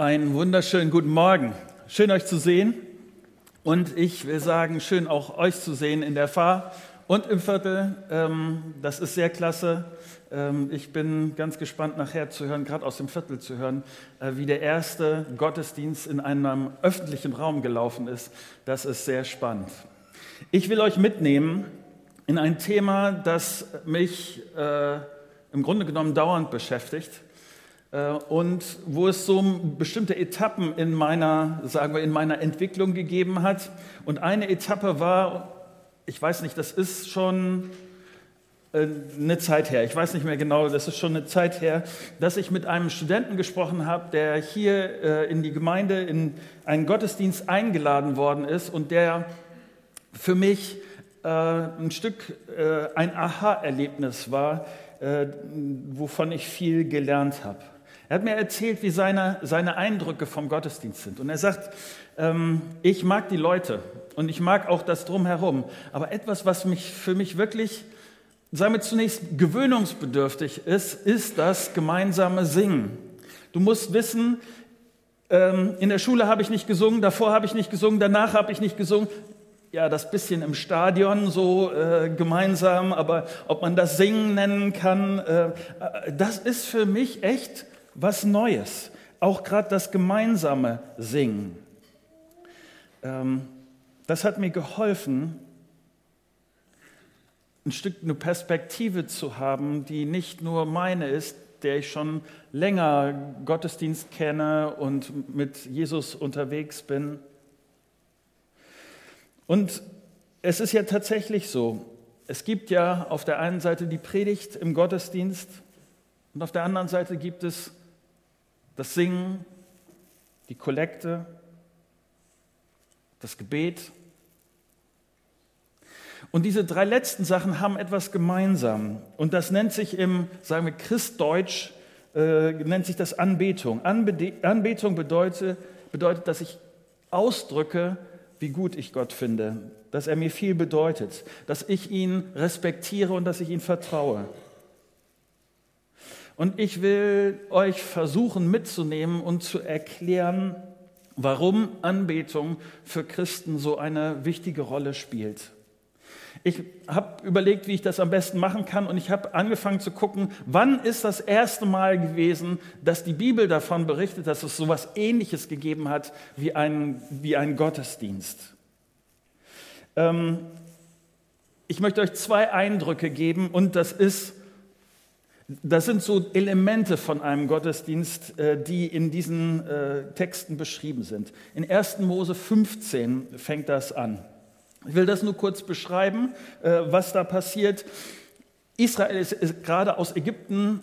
Einen wunderschönen guten Morgen. Schön euch zu sehen. Und ich will sagen, schön auch euch zu sehen in der Fahr und im Viertel. Ähm, das ist sehr klasse. Ähm, ich bin ganz gespannt nachher zu hören, gerade aus dem Viertel zu hören, äh, wie der erste Gottesdienst in einem öffentlichen Raum gelaufen ist. Das ist sehr spannend. Ich will euch mitnehmen in ein Thema, das mich äh, im Grunde genommen dauernd beschäftigt und wo es so bestimmte Etappen in meiner, sagen wir, in meiner Entwicklung gegeben hat. Und eine Etappe war, ich weiß nicht, das ist schon äh, eine Zeit her, ich weiß nicht mehr genau, das ist schon eine Zeit her, dass ich mit einem Studenten gesprochen habe, der hier äh, in die Gemeinde in einen Gottesdienst eingeladen worden ist und der für mich ein Stück ein Aha-Erlebnis war, wovon ich viel gelernt habe. Er hat mir erzählt, wie seine, seine Eindrücke vom Gottesdienst sind. Und er sagt, ähm, ich mag die Leute und ich mag auch das drumherum. Aber etwas, was mich für mich wirklich, sagen wir zunächst, gewöhnungsbedürftig ist, ist das gemeinsame Singen. Du musst wissen, ähm, in der Schule habe ich nicht gesungen, davor habe ich nicht gesungen, danach habe ich nicht gesungen ja, das bisschen im Stadion so äh, gemeinsam, aber ob man das Singen nennen kann, äh, äh das ist für mich echt was Neues. Auch gerade das gemeinsame Singen. Ähm, das hat mir geholfen, ein Stück eine Perspektive zu haben, die nicht nur meine ist, der ich schon länger Gottesdienst kenne und mit Jesus unterwegs bin. Und es ist ja tatsächlich so, es gibt ja auf der einen Seite die Predigt im Gottesdienst und auf der anderen Seite gibt es das Singen, die Kollekte, das Gebet. Und diese drei letzten Sachen haben etwas gemeinsam. Und das nennt sich im, sagen wir, Christdeutsch, äh, nennt sich das Anbetung. Anbe Anbetung bedeutet, bedeutet, dass ich ausdrücke, wie gut ich Gott finde, dass er mir viel bedeutet, dass ich ihn respektiere und dass ich ihn vertraue. Und ich will euch versuchen mitzunehmen und zu erklären, warum Anbetung für Christen so eine wichtige Rolle spielt. Ich habe überlegt, wie ich das am besten machen kann und ich habe angefangen zu gucken, wann ist das erste Mal gewesen, dass die Bibel davon berichtet, dass es so etwas Ähnliches gegeben hat wie ein, wie ein Gottesdienst. Ähm, ich möchte euch zwei Eindrücke geben und das ist das sind so Elemente von einem Gottesdienst, äh, die in diesen äh, Texten beschrieben sind. In 1. Mose 15 fängt das an. Ich will das nur kurz beschreiben, äh, was da passiert. Israel ist gerade aus Ägypten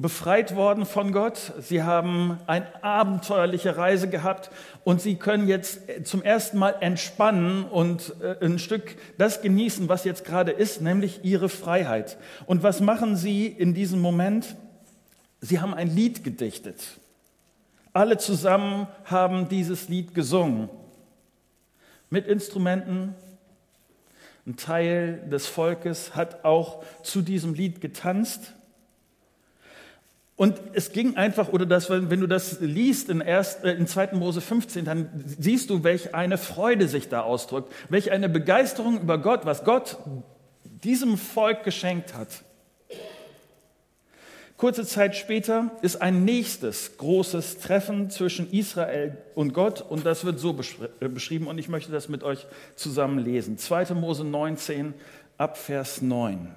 befreit worden von Gott. Sie haben eine abenteuerliche Reise gehabt und sie können jetzt zum ersten Mal entspannen und äh, ein Stück das genießen, was jetzt gerade ist, nämlich ihre Freiheit. Und was machen sie in diesem Moment? Sie haben ein Lied gedichtet. Alle zusammen haben dieses Lied gesungen. Mit Instrumenten. Ein Teil des Volkes hat auch zu diesem Lied getanzt. Und es ging einfach, oder das, wenn du das liest in, erst, äh, in 2. Mose 15, dann siehst du, welch eine Freude sich da ausdrückt, welch eine Begeisterung über Gott, was Gott diesem Volk geschenkt hat. Kurze Zeit später ist ein nächstes großes Treffen zwischen Israel und Gott und das wird so äh, beschrieben und ich möchte das mit euch zusammen lesen. 2. Mose 19 ab Vers 9.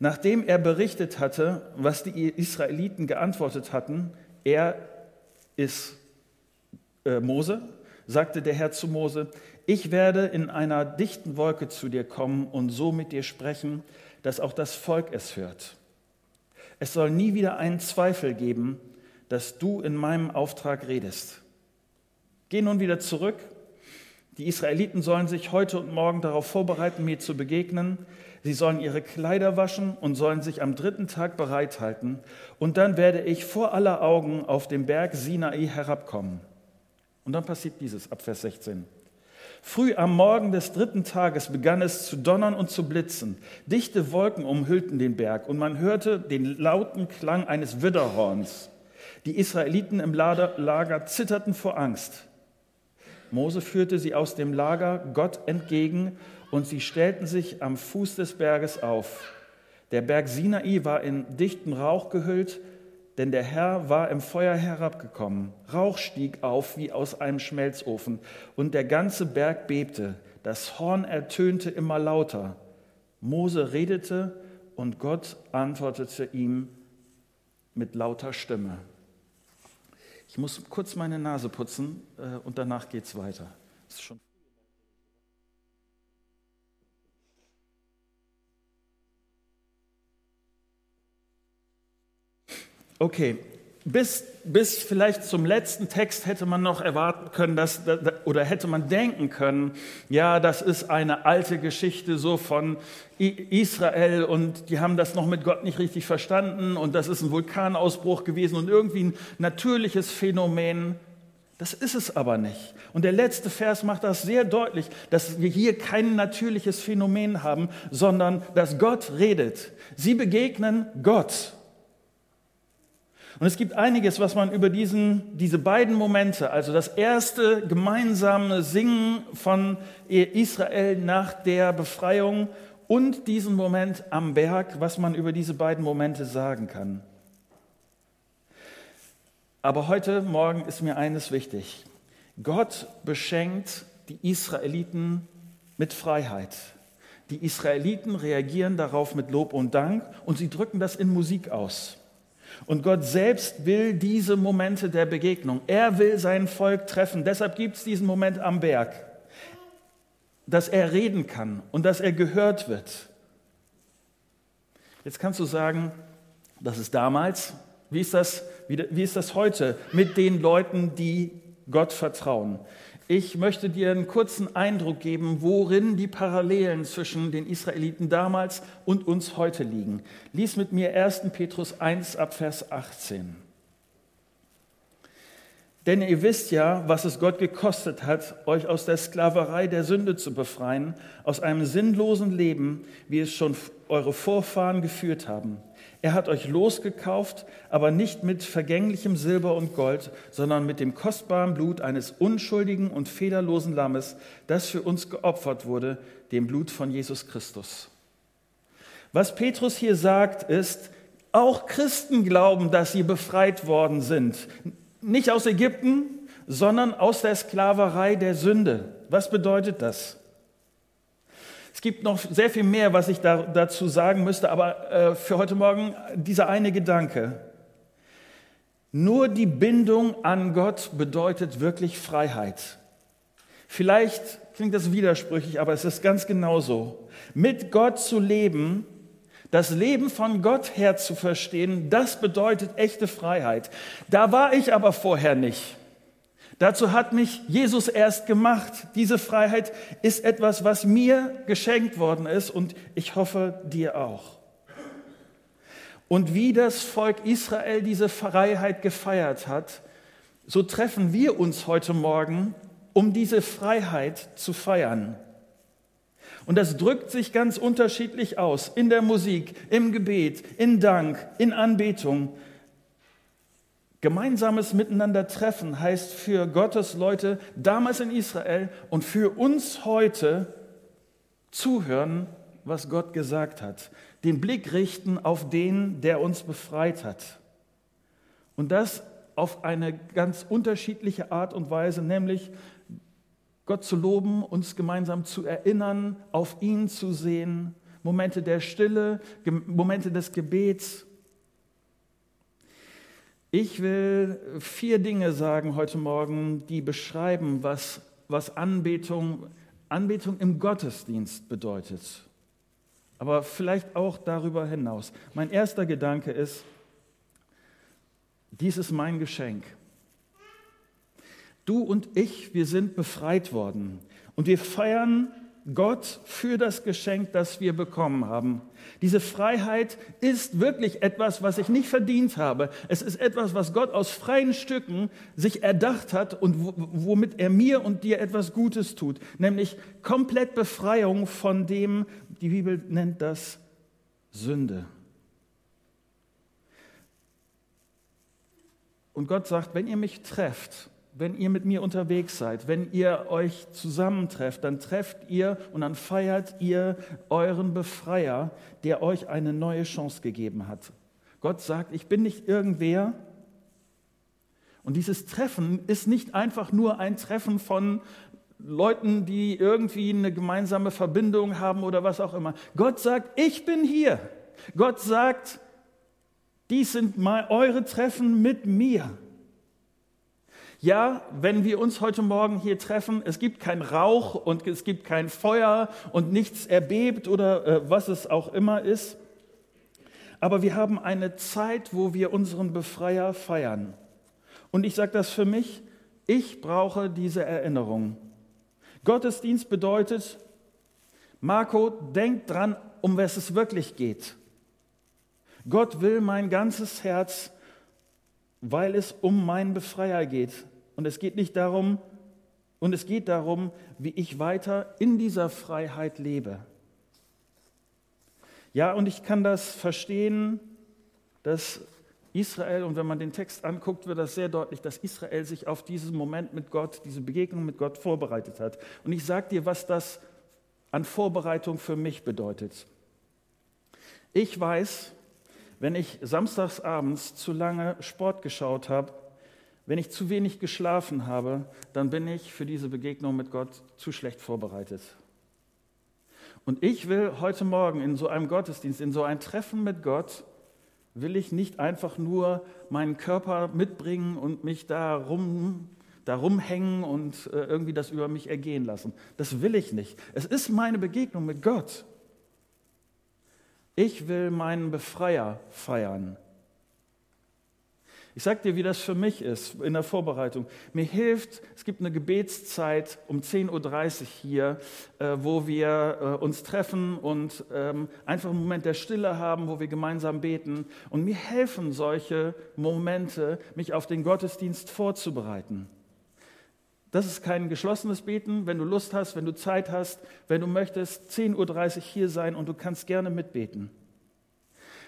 Nachdem er berichtet hatte, was die Israeliten geantwortet hatten, er ist äh, Mose, sagte der Herr zu Mose, ich werde in einer dichten Wolke zu dir kommen und so mit dir sprechen, dass auch das Volk es hört. Es soll nie wieder einen Zweifel geben, dass du in meinem Auftrag redest. Geh nun wieder zurück. Die Israeliten sollen sich heute und morgen darauf vorbereiten, mir zu begegnen. Sie sollen ihre Kleider waschen und sollen sich am dritten Tag bereithalten. Und dann werde ich vor aller Augen auf den Berg Sinai herabkommen. Und dann passiert dieses ab Vers 16. Früh am Morgen des dritten Tages begann es zu donnern und zu blitzen. Dichte Wolken umhüllten den Berg und man hörte den lauten Klang eines Widderhorns. Die Israeliten im Lager zitterten vor Angst. Mose führte sie aus dem Lager Gott entgegen und sie stellten sich am Fuß des Berges auf. Der Berg Sinai war in dichten Rauch gehüllt, denn der Herr war im Feuer herabgekommen. Rauch stieg auf wie aus einem Schmelzofen und der ganze Berg bebte. Das Horn ertönte immer lauter. Mose redete und Gott antwortete ihm mit lauter Stimme. Ich muss kurz meine Nase putzen äh, und danach geht es weiter. ist schon Okay, bis, bis vielleicht zum letzten Text hätte man noch erwarten können, dass, oder hätte man denken können, ja, das ist eine alte Geschichte so von Israel und die haben das noch mit Gott nicht richtig verstanden und das ist ein Vulkanausbruch gewesen und irgendwie ein natürliches Phänomen. Das ist es aber nicht. Und der letzte Vers macht das sehr deutlich, dass wir hier kein natürliches Phänomen haben, sondern dass Gott redet. Sie begegnen Gott. Und es gibt einiges, was man über diesen, diese beiden Momente, also das erste gemeinsame Singen von Israel nach der Befreiung und diesen Moment am Berg, was man über diese beiden Momente sagen kann. Aber heute Morgen ist mir eines wichtig. Gott beschenkt die Israeliten mit Freiheit. Die Israeliten reagieren darauf mit Lob und Dank und sie drücken das in Musik aus. Und Gott selbst will diese Momente der Begegnung. Er will sein Volk treffen. Deshalb gibt es diesen Moment am Berg, dass er reden kann und dass er gehört wird. Jetzt kannst du sagen, das ist damals. Wie ist das, wie, wie ist das heute mit den Leuten, die Gott vertrauen? Ich möchte dir einen kurzen Eindruck geben, worin die Parallelen zwischen den Israeliten damals und uns heute liegen. Lies mit mir 1. Petrus 1 ab Vers 18. Denn ihr wisst ja, was es Gott gekostet hat, euch aus der Sklaverei der Sünde zu befreien, aus einem sinnlosen Leben, wie es schon eure Vorfahren geführt haben. Er hat euch losgekauft, aber nicht mit vergänglichem Silber und Gold, sondern mit dem kostbaren Blut eines unschuldigen und fehlerlosen Lammes, das für uns geopfert wurde, dem Blut von Jesus Christus. Was Petrus hier sagt, ist, auch Christen glauben, dass sie befreit worden sind. Nicht aus Ägypten, sondern aus der Sklaverei der Sünde. Was bedeutet das? Es gibt noch sehr viel mehr, was ich da, dazu sagen müsste, aber äh, für heute Morgen dieser eine Gedanke. Nur die Bindung an Gott bedeutet wirklich Freiheit. Vielleicht klingt das widersprüchlich, aber es ist ganz genauso. Mit Gott zu leben, das Leben von Gott her zu verstehen, das bedeutet echte Freiheit. Da war ich aber vorher nicht. Dazu hat mich Jesus erst gemacht. Diese Freiheit ist etwas, was mir geschenkt worden ist und ich hoffe dir auch. Und wie das Volk Israel diese Freiheit gefeiert hat, so treffen wir uns heute Morgen, um diese Freiheit zu feiern. Und das drückt sich ganz unterschiedlich aus in der Musik, im Gebet, in Dank, in Anbetung. Gemeinsames Miteinander treffen heißt für Gottes Leute damals in Israel und für uns heute zuhören, was Gott gesagt hat. Den Blick richten auf den, der uns befreit hat. Und das auf eine ganz unterschiedliche Art und Weise, nämlich Gott zu loben, uns gemeinsam zu erinnern, auf ihn zu sehen, Momente der Stille, Momente des Gebets ich will vier Dinge sagen heute Morgen, die beschreiben, was, was Anbetung, Anbetung im Gottesdienst bedeutet. Aber vielleicht auch darüber hinaus. Mein erster Gedanke ist, dies ist mein Geschenk. Du und ich, wir sind befreit worden. Und wir feiern Gott für das Geschenk, das wir bekommen haben. Diese Freiheit ist wirklich etwas, was ich nicht verdient habe. Es ist etwas, was Gott aus freien Stücken sich erdacht hat und womit er mir und dir etwas Gutes tut, nämlich komplett Befreiung von dem, die Bibel nennt das Sünde. Und Gott sagt, wenn ihr mich trefft, wenn ihr mit mir unterwegs seid, wenn ihr euch zusammentrefft, dann trefft ihr und dann feiert ihr euren Befreier, der euch eine neue Chance gegeben hat. Gott sagt, ich bin nicht irgendwer. Und dieses Treffen ist nicht einfach nur ein Treffen von Leuten, die irgendwie eine gemeinsame Verbindung haben oder was auch immer. Gott sagt, ich bin hier. Gott sagt, dies sind mal eure Treffen mit mir. Ja, wenn wir uns heute Morgen hier treffen, es gibt kein Rauch und es gibt kein Feuer und nichts erbebt oder äh, was es auch immer ist. Aber wir haben eine Zeit, wo wir unseren Befreier feiern. Und ich sage das für mich, ich brauche diese Erinnerung. Gottesdienst bedeutet, Marco, denk dran, um was es wirklich geht. Gott will mein ganzes Herz, weil es um meinen Befreier geht. Und es geht nicht darum, und es geht darum, wie ich weiter in dieser Freiheit lebe. Ja, und ich kann das verstehen, dass Israel, und wenn man den Text anguckt, wird das sehr deutlich, dass Israel sich auf diesen Moment mit Gott, diese Begegnung mit Gott vorbereitet hat. Und ich sage dir, was das an Vorbereitung für mich bedeutet. Ich weiß, wenn ich samstagsabends zu lange Sport geschaut habe, wenn ich zu wenig geschlafen habe, dann bin ich für diese Begegnung mit Gott zu schlecht vorbereitet. Und ich will heute Morgen in so einem Gottesdienst, in so ein Treffen mit Gott, will ich nicht einfach nur meinen Körper mitbringen und mich da, rum, da rumhängen und äh, irgendwie das über mich ergehen lassen. Das will ich nicht. Es ist meine Begegnung mit Gott. Ich will meinen Befreier feiern. Ich sage dir, wie das für mich ist in der Vorbereitung. Mir hilft, es gibt eine Gebetszeit um 10.30 Uhr hier, äh, wo wir äh, uns treffen und ähm, einfach einen Moment der Stille haben, wo wir gemeinsam beten. Und mir helfen solche Momente, mich auf den Gottesdienst vorzubereiten. Das ist kein geschlossenes Beten. Wenn du Lust hast, wenn du Zeit hast, wenn du möchtest, 10.30 Uhr hier sein und du kannst gerne mitbeten.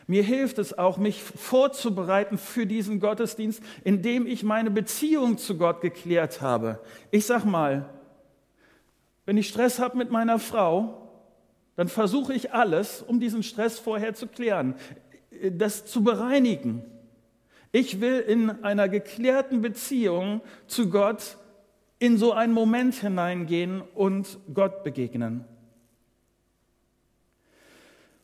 Mir hilft es auch, mich vorzubereiten für diesen Gottesdienst, indem ich meine Beziehung zu Gott geklärt habe. Ich sag mal, wenn ich Stress habe mit meiner Frau, dann versuche ich alles, um diesen Stress vorher zu klären, das zu bereinigen. Ich will in einer geklärten Beziehung zu Gott in so einen Moment hineingehen und Gott begegnen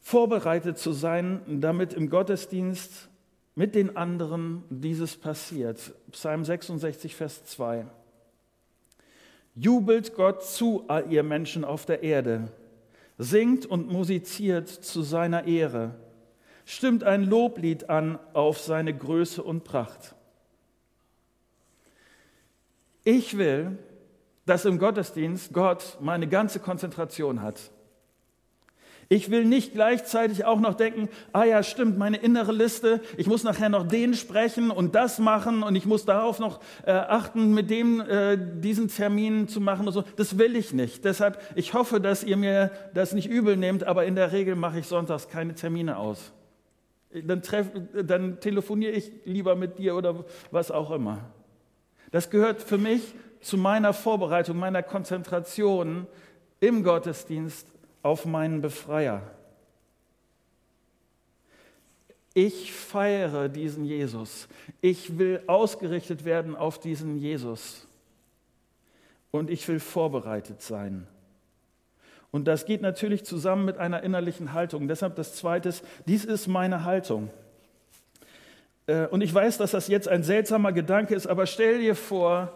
vorbereitet zu sein, damit im Gottesdienst mit den anderen dieses passiert. Psalm 66, Vers 2. Jubelt Gott zu, all ihr Menschen auf der Erde, singt und musiziert zu seiner Ehre, stimmt ein Loblied an auf seine Größe und Pracht. Ich will, dass im Gottesdienst Gott meine ganze Konzentration hat. Ich will nicht gleichzeitig auch noch denken, ah ja, stimmt, meine innere Liste, ich muss nachher noch den sprechen und das machen und ich muss darauf noch äh, achten, mit dem äh, diesen Termin zu machen und so. Das will ich nicht. Deshalb, ich hoffe, dass ihr mir das nicht übel nehmt, aber in der Regel mache ich sonntags keine Termine aus. Dann, dann telefoniere ich lieber mit dir oder was auch immer. Das gehört für mich zu meiner Vorbereitung, meiner Konzentration im Gottesdienst auf meinen Befreier. Ich feiere diesen Jesus. Ich will ausgerichtet werden auf diesen Jesus. Und ich will vorbereitet sein. Und das geht natürlich zusammen mit einer innerlichen Haltung. Deshalb das Zweite, dies ist meine Haltung. Äh, und ich weiß, dass das jetzt ein seltsamer Gedanke ist, aber stell dir vor,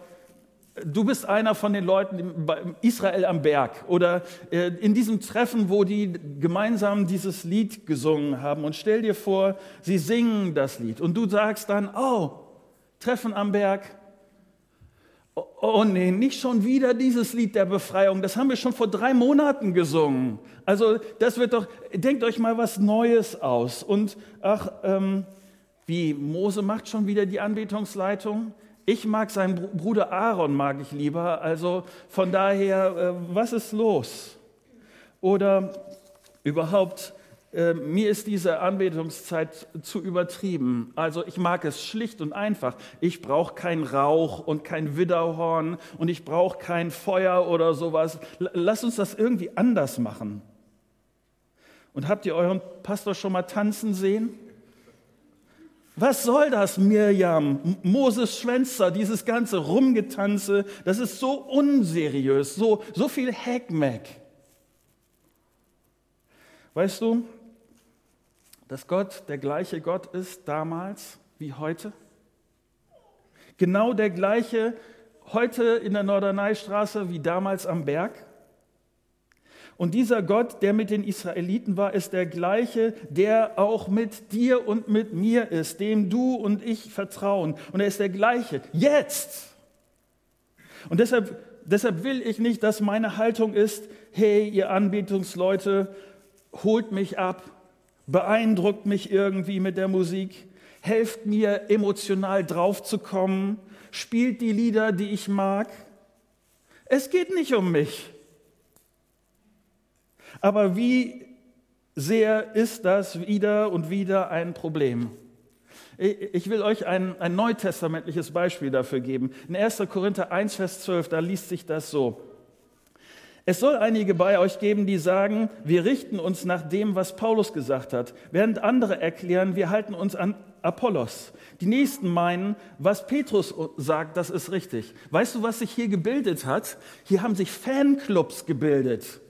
Du bist einer von den Leuten bei Israel am Berg oder äh, in diesem Treffen, wo die gemeinsam dieses Lied gesungen haben. Und stell dir vor, sie singen das Lied. Und du sagst dann, oh, Treffen am Berg. Oh, oh nee, nicht schon wieder dieses Lied der Befreiung. Das haben wir schon vor drei Monaten gesungen. Also das wird doch, denkt euch mal was Neues aus. Und ach, ähm, wie Mose macht schon wieder die Anbetungsleitung. Ich mag seinen Bruder Aaron, mag ich lieber. Also von daher, äh, was ist los? Oder überhaupt, äh, mir ist diese Anbetungszeit zu übertrieben. Also ich mag es schlicht und einfach. Ich brauche keinen Rauch und kein Widderhorn und ich brauche kein Feuer oder sowas. Lass uns das irgendwie anders machen. Und habt ihr euren Pastor schon mal tanzen sehen? Was soll das, Mirjam, Moses Schwänzer, dieses ganze Rumgetanze, das ist so unseriös, so, so viel Hackmack. Weißt du, dass Gott der gleiche Gott ist damals wie heute? Genau der gleiche heute in der Norderneistraße wie damals am Berg? Und dieser Gott, der mit den Israeliten war, ist der gleiche, der auch mit dir und mit mir ist, dem du und ich vertrauen. Und er ist der gleiche, jetzt. Und deshalb, deshalb will ich nicht, dass meine Haltung ist, hey, ihr Anbetungsleute, holt mich ab, beeindruckt mich irgendwie mit der Musik, helft mir emotional draufzukommen, spielt die Lieder, die ich mag. Es geht nicht um mich. Aber wie sehr ist das wieder und wieder ein Problem? Ich will euch ein, ein neutestamentliches Beispiel dafür geben. In 1. Korinther 1, Vers 12, da liest sich das so. Es soll einige bei euch geben, die sagen, wir richten uns nach dem, was Paulus gesagt hat, während andere erklären, wir halten uns an Apollos. Die nächsten meinen, was Petrus sagt, das ist richtig. Weißt du, was sich hier gebildet hat? Hier haben sich Fanclubs gebildet.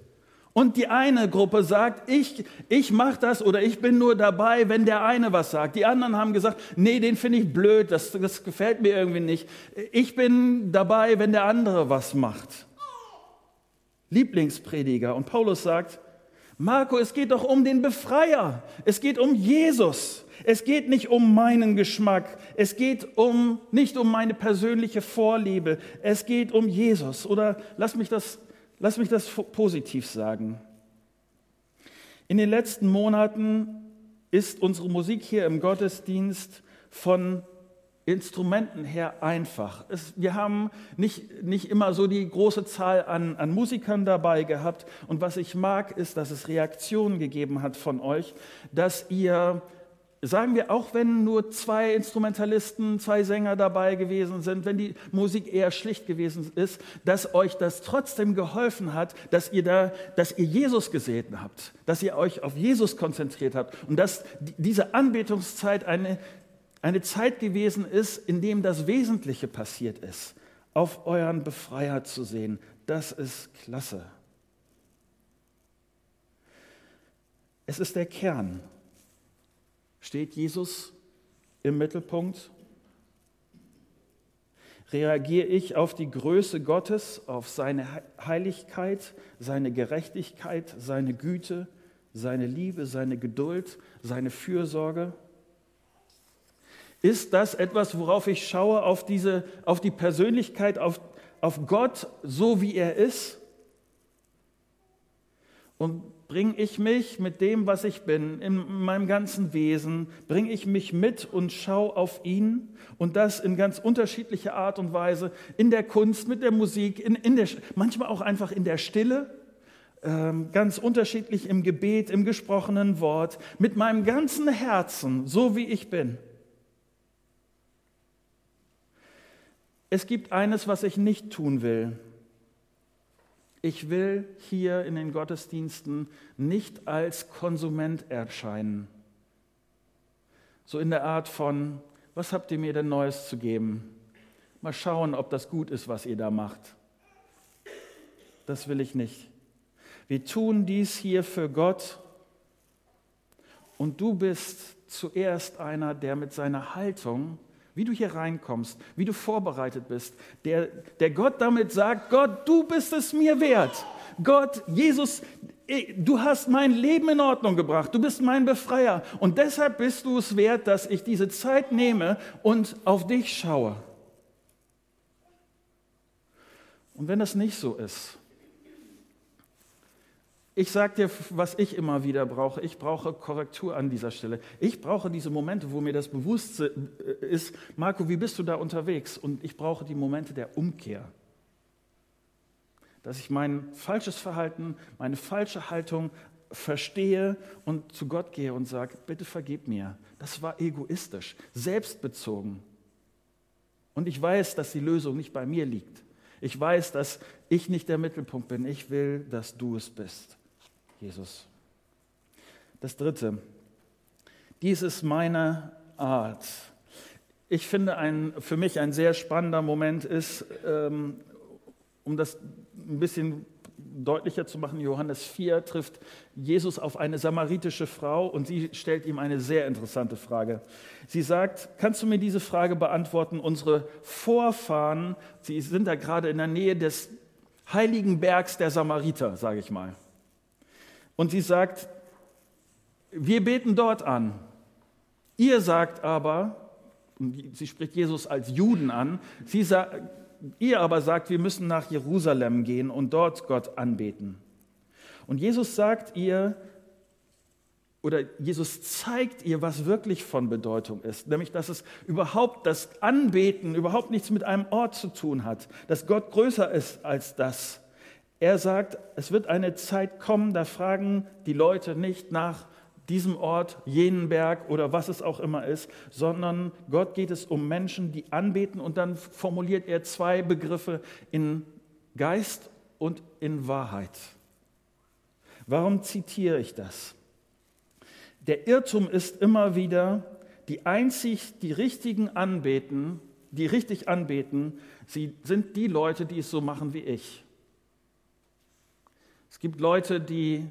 Und die eine Gruppe sagt, ich, ich mache das oder ich bin nur dabei, wenn der eine was sagt. Die anderen haben gesagt, nee, den finde ich blöd, das, das gefällt mir irgendwie nicht. Ich bin dabei, wenn der andere was macht. Lieblingsprediger. Und Paulus sagt, Marco, es geht doch um den Befreier. Es geht um Jesus. Es geht nicht um meinen Geschmack. Es geht um, nicht um meine persönliche Vorliebe. Es geht um Jesus. Oder lass mich das, lass mich das positiv sagen. In den letzten Monaten ist unsere Musik hier im Gottesdienst von Instrumenten her einfach. Es, wir haben nicht, nicht immer so die große Zahl an, an Musikern dabei gehabt. Und was ich mag, ist, dass es Reaktionen gegeben hat von euch, dass ihr, sagen wir, auch wenn nur zwei Instrumentalisten, zwei Sänger dabei gewesen sind, wenn die Musik eher schlicht gewesen ist, dass euch das trotzdem geholfen hat, dass ihr da, dass ihr Jesus gesehen habt, dass ihr euch auf Jesus konzentriert habt und dass diese Anbetungszeit eine eine Zeit gewesen ist, in dem das Wesentliche passiert ist, auf euren Befreier zu sehen. Das ist klasse. Es ist der Kern. Steht Jesus im Mittelpunkt? Reagiere ich auf die Größe Gottes, auf seine Heiligkeit, seine Gerechtigkeit, seine Güte, seine Liebe, seine Geduld, seine Fürsorge? Ist das etwas, worauf ich schaue, auf, diese, auf die Persönlichkeit, auf, auf Gott, so wie er ist? Und bringe ich mich mit dem, was ich bin, in meinem ganzen Wesen, bringe ich mich mit und schaue auf ihn und das in ganz unterschiedlicher Art und Weise, in der Kunst, mit der Musik, in, in der, manchmal auch einfach in der Stille, ähm, ganz unterschiedlich im Gebet, im gesprochenen Wort, mit meinem ganzen Herzen, so wie ich bin. Es gibt eines, was ich nicht tun will. Ich will hier in den Gottesdiensten nicht als Konsument erscheinen. So in der Art von, was habt ihr mir denn Neues zu geben? Mal schauen, ob das gut ist, was ihr da macht. Das will ich nicht. Wir tun dies hier für Gott und du bist zuerst einer, der mit seiner Haltung wie du hier reinkommst, wie du vorbereitet bist, der, der Gott damit sagt, Gott, du bist es mir wert. Gott, Jesus, du hast mein Leben in Ordnung gebracht, du bist mein Befreier und deshalb bist du es wert, dass ich diese Zeit nehme und auf dich schaue. Und wenn das nicht so ist, ich sage dir, was ich immer wieder brauche. Ich brauche Korrektur an dieser Stelle. Ich brauche diese Momente, wo mir das bewusst äh, ist, Marco, wie bist du da unterwegs? Und ich brauche die Momente der Umkehr. Dass ich mein falsches Verhalten, meine falsche Haltung verstehe und zu Gott gehe und sage, bitte vergib mir. Das war egoistisch, selbstbezogen. Und ich weiß, dass die Lösung nicht bei mir liegt. Ich weiß, dass ich nicht der Mittelpunkt bin. Ich will, dass du es bist, Jesus. Das Dritte. Dies ist meine Art. Ich finde, ein, für mich ein sehr spannender Moment ist, ähm, um das ein bisschen deutlicher zu machen, Johannes 4 trifft Jesus auf eine samaritische Frau und sie stellt ihm eine sehr interessante Frage. Sie sagt, kannst du mir diese Frage beantworten? Unsere Vorfahren, sie sind da gerade in der Nähe des heiligen Bergs der Samariter, sage ich mal. Und sie sagt, wir beten dort an. Ihr sagt aber, sie spricht Jesus als Juden an, sie sagt, Ihr aber sagt, wir müssen nach Jerusalem gehen und dort Gott anbeten. Und Jesus sagt ihr, oder Jesus zeigt ihr, was wirklich von Bedeutung ist, nämlich dass es überhaupt das Anbeten überhaupt nichts mit einem Ort zu tun hat, dass Gott größer ist als das. Er sagt, es wird eine Zeit kommen, da fragen die Leute nicht nach diesem Ort, jenen Berg oder was es auch immer ist, sondern Gott geht es um Menschen, die anbeten und dann formuliert er zwei Begriffe in Geist und in Wahrheit. Warum zitiere ich das? Der Irrtum ist immer wieder, die einzig die richtigen anbeten, die richtig anbeten, sie sind die Leute, die es so machen wie ich. Es gibt Leute, die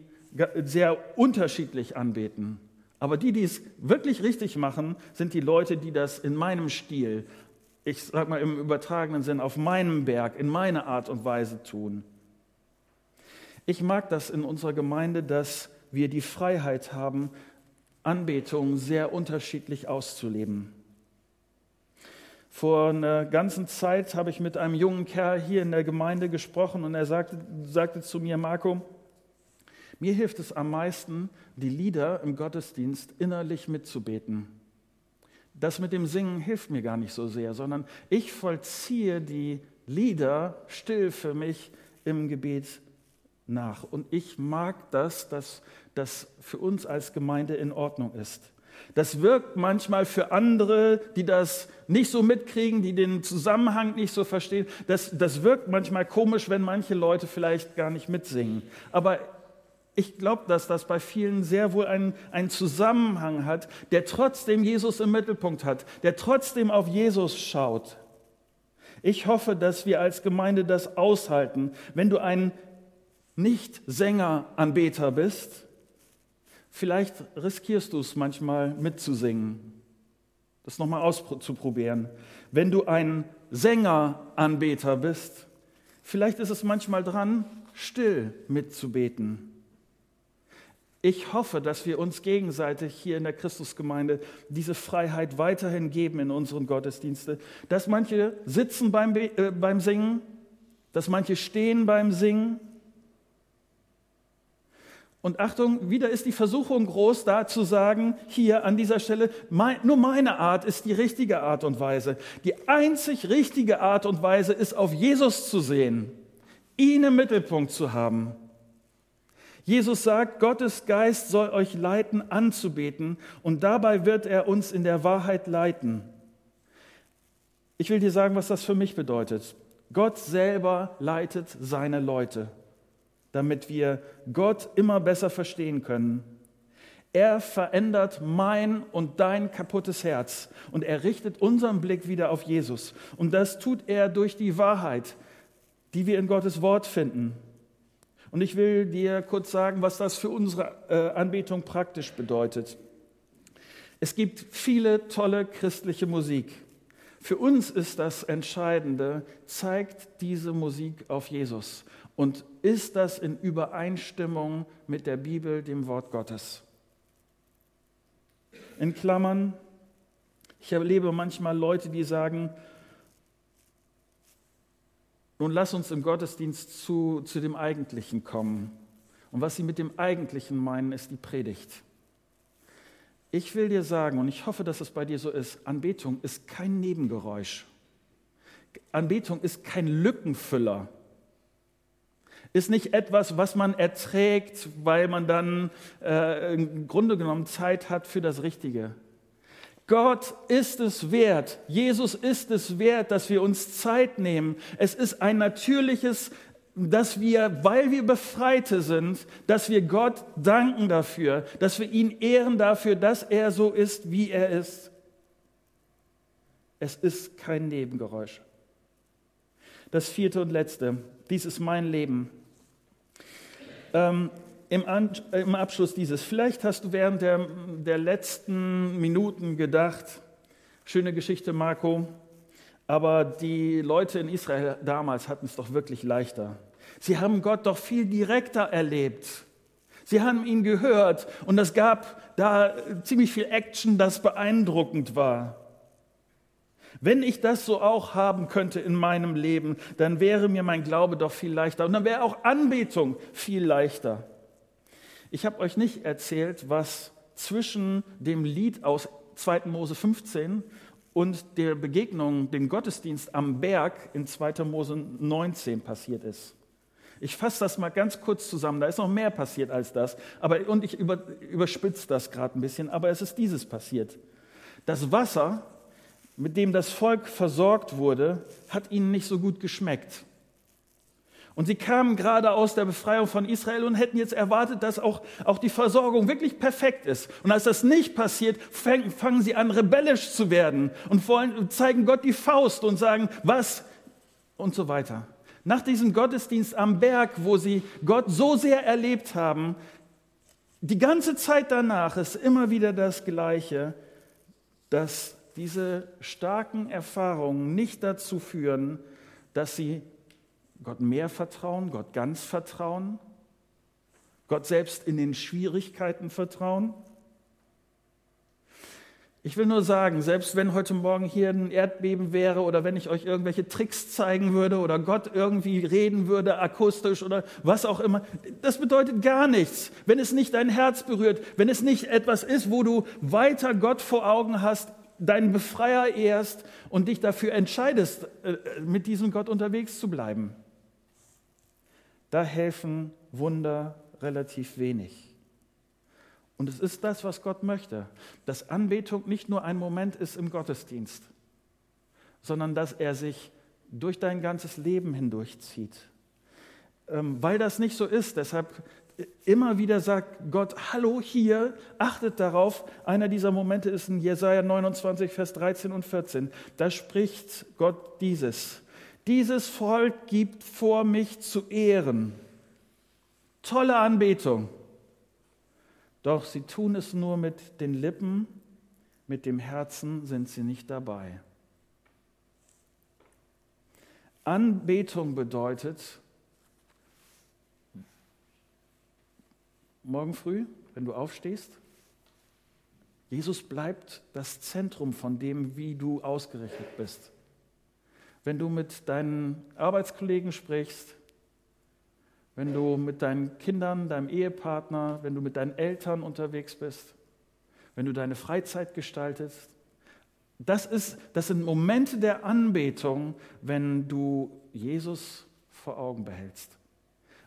sehr unterschiedlich anbeten. Aber die, die es wirklich richtig machen, sind die Leute, die das in meinem Stil, ich sag mal im übertragenen Sinn, auf meinem Berg, in meiner Art und Weise tun. Ich mag das in unserer Gemeinde, dass wir die Freiheit haben, Anbetung sehr unterschiedlich auszuleben. Vor einer ganzen Zeit habe ich mit einem jungen Kerl hier in der Gemeinde gesprochen und er sagte, sagte zu mir, Marco, mir hilft es am meisten, die Lieder im Gottesdienst innerlich mitzubeten. Das mit dem Singen hilft mir gar nicht so sehr, sondern ich vollziehe die Lieder still für mich im Gebet nach. Und ich mag das, dass das für uns als Gemeinde in Ordnung ist. Das wirkt manchmal für andere, die das nicht so mitkriegen, die den Zusammenhang nicht so verstehen. Das, das wirkt manchmal komisch, wenn manche Leute vielleicht gar nicht mitsingen. Aber ich glaube, dass das bei vielen sehr wohl einen, einen Zusammenhang hat, der trotzdem Jesus im Mittelpunkt hat, der trotzdem auf Jesus schaut. Ich hoffe, dass wir als Gemeinde das aushalten. Wenn du ein Nicht-Sänger-Anbeter bist, vielleicht riskierst du es manchmal mitzusingen, das nochmal auszuprobieren. Wenn du ein Sänger-Anbeter bist, vielleicht ist es manchmal dran, still mitzubeten. Ich hoffe, dass wir uns gegenseitig hier in der Christusgemeinde diese Freiheit weiterhin geben in unseren Gottesdiensten, dass manche sitzen beim, äh, beim Singen, dass manche stehen beim Singen. Und Achtung, wieder ist die Versuchung groß, da zu sagen, hier an dieser Stelle, mein, nur meine Art ist die richtige Art und Weise. Die einzig richtige Art und Weise ist, auf Jesus zu sehen, ihn im Mittelpunkt zu haben. Jesus sagt, Gottes Geist soll euch leiten, anzubeten und dabei wird er uns in der Wahrheit leiten. Ich will dir sagen, was das für mich bedeutet. Gott selber leitet seine Leute, damit wir Gott immer besser verstehen können. Er verändert mein und dein kaputtes Herz und er richtet unseren Blick wieder auf Jesus. Und das tut er durch die Wahrheit, die wir in Gottes Wort finden. Und ich will dir kurz sagen, was das für unsere äh, Anbetung praktisch bedeutet. Es gibt viele tolle christliche Musik. Für uns ist das Entscheidende, zeigt diese Musik auf Jesus und ist das in Übereinstimmung mit der Bibel, dem Wort Gottes. In Klammern, ich erlebe manchmal Leute, die sagen, nun lass uns im Gottesdienst zu, zu dem Eigentlichen kommen. Und was sie mit dem Eigentlichen meinen, ist die Predigt. Ich will dir sagen, und ich hoffe, dass es bei dir so ist, Anbetung ist kein Nebengeräusch. Anbetung ist kein Lückenfüller. Ist nicht etwas, was man erträgt, weil man dann äh, im Grunde genommen Zeit hat für das Richtige. Gott ist es wert, Jesus ist es wert, dass wir uns Zeit nehmen. Es ist ein natürliches, dass wir, weil wir Befreite sind, dass wir Gott danken dafür, dass wir ihn ehren dafür, dass er so ist, wie er ist. Es ist kein Nebengeräusch. Das vierte und letzte, dies ist mein Leben. Ähm, im, An im Abschluss dieses, vielleicht hast du während der, der letzten Minuten gedacht, schöne Geschichte, Marco, aber die Leute in Israel damals hatten es doch wirklich leichter. Sie haben Gott doch viel direkter erlebt. Sie haben ihn gehört und es gab da ziemlich viel Action, das beeindruckend war. Wenn ich das so auch haben könnte in meinem Leben, dann wäre mir mein Glaube doch viel leichter und dann wäre auch Anbetung viel leichter. Ich habe euch nicht erzählt, was zwischen dem Lied aus 2. Mose 15 und der Begegnung, dem Gottesdienst am Berg in 2. Mose 19 passiert ist. Ich fasse das mal ganz kurz zusammen. Da ist noch mehr passiert als das. Aber, und ich über, überspitze das gerade ein bisschen. Aber es ist dieses passiert. Das Wasser, mit dem das Volk versorgt wurde, hat ihnen nicht so gut geschmeckt. Und sie kamen gerade aus der Befreiung von Israel und hätten jetzt erwartet, dass auch, auch die Versorgung wirklich perfekt ist. Und als das nicht passiert, fangen, fangen sie an, rebellisch zu werden und wollen, zeigen Gott die Faust und sagen, was und so weiter. Nach diesem Gottesdienst am Berg, wo sie Gott so sehr erlebt haben, die ganze Zeit danach ist immer wieder das Gleiche, dass diese starken Erfahrungen nicht dazu führen, dass sie Gott mehr vertrauen, Gott ganz vertrauen, Gott selbst in den Schwierigkeiten vertrauen. Ich will nur sagen, selbst wenn heute Morgen hier ein Erdbeben wäre oder wenn ich euch irgendwelche Tricks zeigen würde oder Gott irgendwie reden würde, akustisch oder was auch immer, das bedeutet gar nichts. Wenn es nicht dein Herz berührt, wenn es nicht etwas ist, wo du weiter Gott vor Augen hast, deinen Befreier ehrst und dich dafür entscheidest, äh, mit diesem Gott unterwegs zu bleiben. Da helfen Wunder relativ wenig. Und es ist das, was Gott möchte, dass Anbetung nicht nur ein Moment ist im Gottesdienst, sondern dass er sich durch dein ganzes Leben hindurchzieht. Ähm, weil das nicht so ist, deshalb immer wieder sagt Gott, hallo hier, achtet darauf. Einer dieser Momente ist in Jesaja 29, Vers 13 und 14. Da spricht Gott dieses. Dieses Volk gibt vor mich zu ehren. Tolle Anbetung. Doch sie tun es nur mit den Lippen, mit dem Herzen sind sie nicht dabei. Anbetung bedeutet, morgen früh, wenn du aufstehst, Jesus bleibt das Zentrum von dem, wie du ausgerichtet bist. Wenn du mit deinen Arbeitskollegen sprichst, wenn du mit deinen Kindern, deinem Ehepartner, wenn du mit deinen Eltern unterwegs bist, wenn du deine Freizeit gestaltest. Das, ist, das sind Momente der Anbetung, wenn du Jesus vor Augen behältst.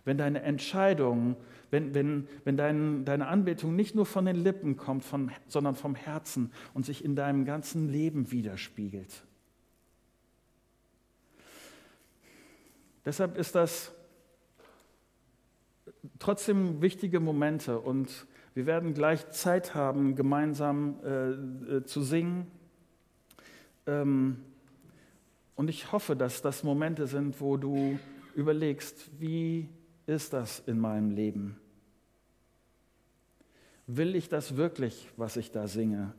Wenn deine Entscheidung, wenn, wenn, wenn dein, deine Anbetung nicht nur von den Lippen kommt, von, sondern vom Herzen und sich in deinem ganzen Leben widerspiegelt. Deshalb ist das trotzdem wichtige Momente und wir werden gleich Zeit haben, gemeinsam äh, äh, zu singen. Ähm, und ich hoffe, dass das Momente sind, wo du überlegst, wie ist das in meinem Leben? Will ich das wirklich, was ich da singe?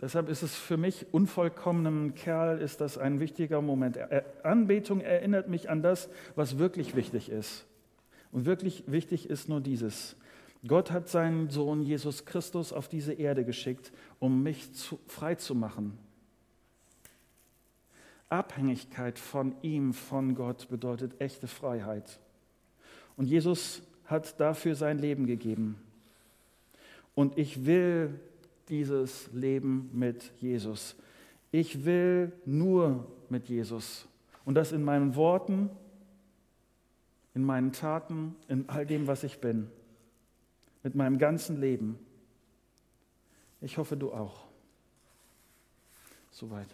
Deshalb ist es für mich unvollkommenem Kerl ist das ein wichtiger Moment. Anbetung erinnert mich an das, was wirklich wichtig ist. Und wirklich wichtig ist nur dieses. Gott hat seinen Sohn Jesus Christus auf diese Erde geschickt, um mich zu, frei zu machen. Abhängigkeit von ihm, von Gott bedeutet echte Freiheit. Und Jesus hat dafür sein Leben gegeben. Und ich will dieses Leben mit Jesus. Ich will nur mit Jesus. Und das in meinen Worten, in meinen Taten, in all dem, was ich bin, mit meinem ganzen Leben. Ich hoffe, du auch. Soweit.